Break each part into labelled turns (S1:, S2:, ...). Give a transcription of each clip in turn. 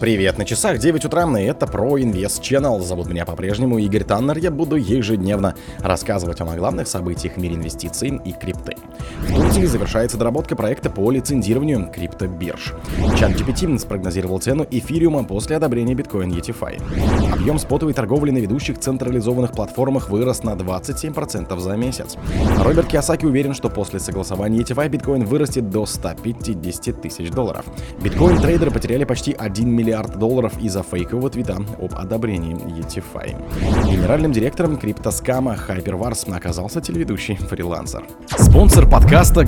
S1: Привет, на часах 9 утра, и это про Инвест Channel. Зовут меня по-прежнему Игорь Таннер. Я буду ежедневно рассказывать вам о главных событиях в мире инвестиций и крипты. Турции завершается доработка проекта по лицензированию криптобирж. Чат GPT спрогнозировал цену эфириума после одобрения биткоин ETFI. Объем спотовой торговли на ведущих централизованных платформах вырос на 27% за месяц. Роберт Киосаки уверен, что после согласования ETFI биткоин вырастет до 150 тысяч долларов. Биткоин-трейдеры потеряли почти 1 миллиард долларов из-за фейкового твита об одобрении ETFI. Генеральным директором криптоскама HyperWars оказался телеведущий фрилансер. Спонсор подкаста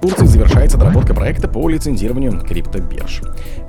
S1: Турции завершается доработка проекта по лицензированию криптобирж.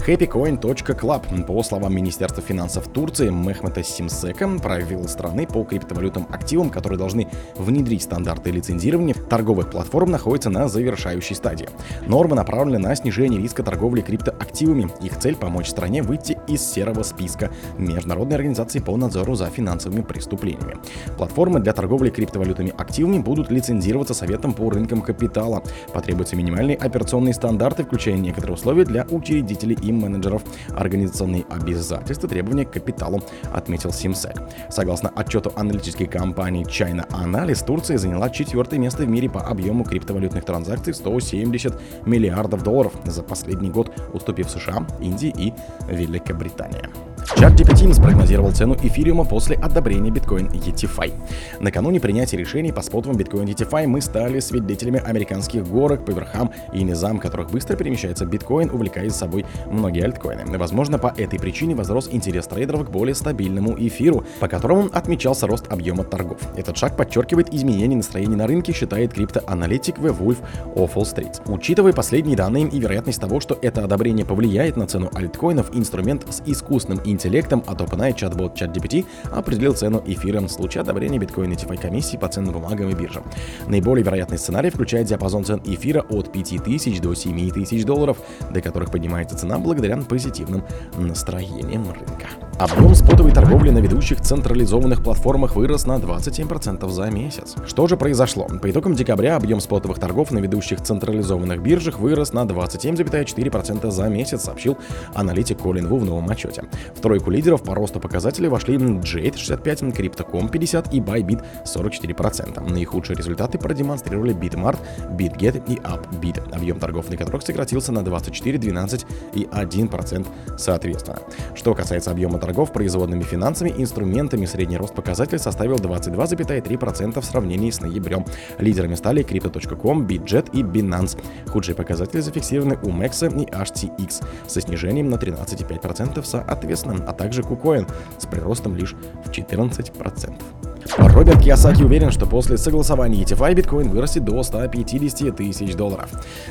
S1: HappyCoin.club, по словам Министерства финансов Турции, Мехмета Симсека, правил страны по криптовалютным активам, которые должны внедрить стандарты лицензирования торговых платформ, находится на завершающей стадии. Нормы направлены на снижение риска торговли криптоактивами. Их цель – помочь стране выйти из серого списка Международной организации по надзору за финансовыми преступлениями. Платформы для торговли криптовалютными активами будут лицензироваться Советом по рынкам капитала. Потребуется требуются минимальные операционные стандарты, включая некоторые условия для учредителей и менеджеров, организационные обязательства, требования к капиталу, отметил Симсек. Согласно отчету аналитической компании China Analysis, Турция заняла четвертое место в мире по объему криптовалютных транзакций 170 миллиардов долларов за последний год, уступив США, Индии и Великобритании. Чат GPT спрогнозировал цену эфириума после одобрения биткоин ETFI. Накануне принятия решений по спотовым биткоин ETFI мы стали свидетелями американских горок по верхам и низам, которых быстро перемещается биткоин, увлекая за собой многие альткоины. Возможно, по этой причине возрос интерес трейдеров к более стабильному эфиру, по которому отмечался рост объема торгов. Этот шаг подчеркивает изменение настроений на рынке, считает криптоаналитик The Wolf of Wall Street. Учитывая последние данные и вероятность того, что это одобрение повлияет на цену альткоинов, инструмент с искусственным интеллектом от OpenAI чат-бот ChatGPT определил цену эфира в случае одобрения биткоин ETF комиссии по ценным бумагам и биржам. Наиболее вероятный сценарий включает диапазон цен эфира от 5000 до 7000 долларов, до которых поднимается цена благодаря позитивным настроениям рынка. Объем спотовой торговли на ведущих централизованных платформах вырос на 27% за месяц. Что же произошло? По итогам декабря объем спотовых торгов на ведущих централизованных биржах вырос на 27,4% за месяц, сообщил аналитик Колин Ву в новом отчете. В тройку лидеров по росту показателей вошли Jade 65, Crypto.com 50 и Bybit 44%. Наихудшие результаты продемонстрировали Bitmart, BitGet и UpBit, объем торгов на которых сократился на 24, 12 и 1% соответственно. Что касается объема торгов торгов производными финансами инструментами средний рост показателя составил 22,3% в сравнении с ноябрем. Лидерами стали Crypto.com, Bitjet и Binance. Худшие показатели зафиксированы у MEX и HTX со снижением на 13,5% соответственно, а также KuCoin с приростом лишь в 14%. Роберт Киосаки уверен, что после согласования ETFI биткоин вырастет до 150 тысяч долларов.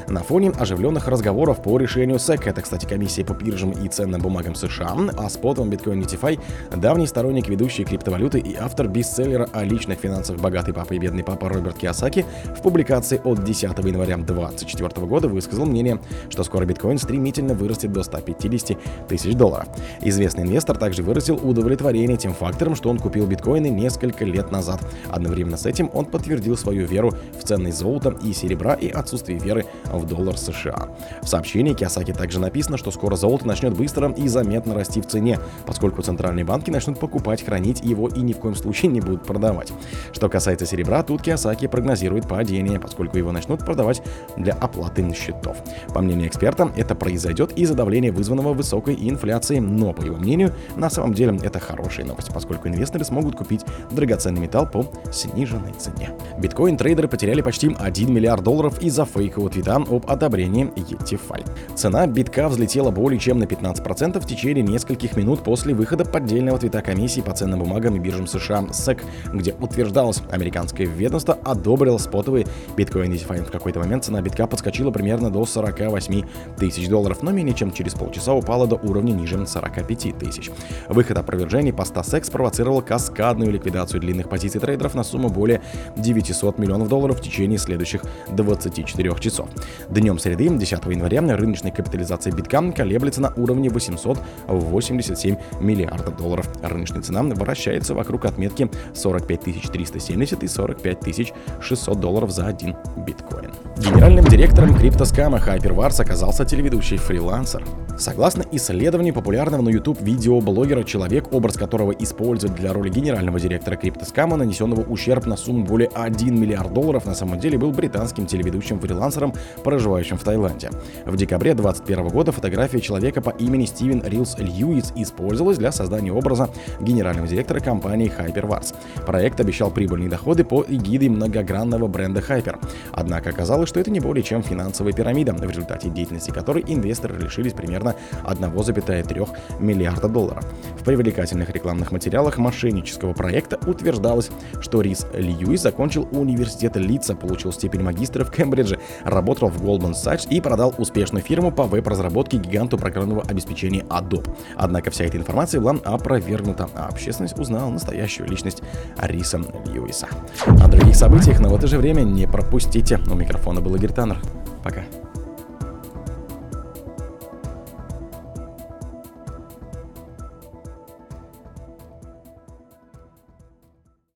S1: На фоне оживленных разговоров по решению SEC, это, кстати, комиссия по биржам и ценным бумагам США, а спотом биткоин ETFI, давний сторонник ведущей криптовалюты и автор бестселлера о личных финансах «Богатый папа и бедный папа» Роберт Киосаки в публикации от 10 января 2024 года высказал мнение, что скоро биткоин стремительно вырастет до 150 тысяч долларов. Известный инвестор также выразил удовлетворение тем фактором, что он купил биткоины несколько лет назад. Одновременно с этим он подтвердил свою веру в ценность золота и серебра и отсутствие веры в доллар США. В сообщении Киосаки также написано, что скоро золото начнет быстро и заметно расти в цене, поскольку центральные банки начнут покупать, хранить его и ни в коем случае не будут продавать. Что касается серебра, тут Киосаки прогнозирует падение, поскольку его начнут продавать для оплаты счетов. По мнению эксперта, это произойдет из-за давления, вызванного высокой инфляцией, но, по его мнению, на самом деле это хорошая новость, поскольку инвесторы смогут купить драгоценные драгоценный металл по сниженной цене. Биткоин-трейдеры потеряли почти 1 миллиард долларов из-за фейкового твита об одобрении ETFI. Цена битка взлетела более чем на 15% в течение нескольких минут после выхода поддельного твита комиссии по ценным бумагам и биржам США SEC, где утверждалось, американское ведомство одобрило спотовый биткоин ETFI. В какой-то момент цена битка подскочила примерно до 48 тысяч долларов, но менее чем через полчаса упала до уровня ниже 45 тысяч. Выход опровержений поста SEC спровоцировал каскадную ликвидацию продажи длинных позиций трейдеров на сумму более 900 миллионов долларов в течение следующих 24 часов. Днем среды, 10 января, рыночная капитализация битка колеблется на уровне 887 миллиардов долларов. Рыночная цена вращается вокруг отметки 45 370 и 45 600 долларов за один биткоин. Генеральным директором криптоскама HyperWars оказался телеведущий фрилансер. Согласно исследованию популярного на YouTube видеоблогера, человек, образ которого использует для роли генерального директора криптоскама, нанесенного ущерб на сумму более 1 миллиард долларов, на самом деле был британским телеведущим фрилансером, проживающим в Таиланде. В декабре 2021 года фотография человека по имени Стивен Рилс Льюис использовалась для создания образа генерального директора компании HyperWars. Проект обещал прибыльные доходы по эгидой многогранного бренда Hyper. Однако оказалось, что это не более чем финансовая пирамида, в результате деятельности которой инвесторы лишились примерно примерно 1,3 миллиарда долларов. В привлекательных рекламных материалах мошеннического проекта утверждалось, что Рис Льюис закончил университет Лица, получил степень магистра в Кембридже, работал в Goldman Sachs и продал успешную фирму по веб-разработке гиганту программного обеспечения Adobe. Однако вся эта информация была опровергнута, а общественность узнала настоящую личность Риса Льюиса. О других событиях, но в это же время не пропустите. У микрофона был Игорь Таннер. Пока.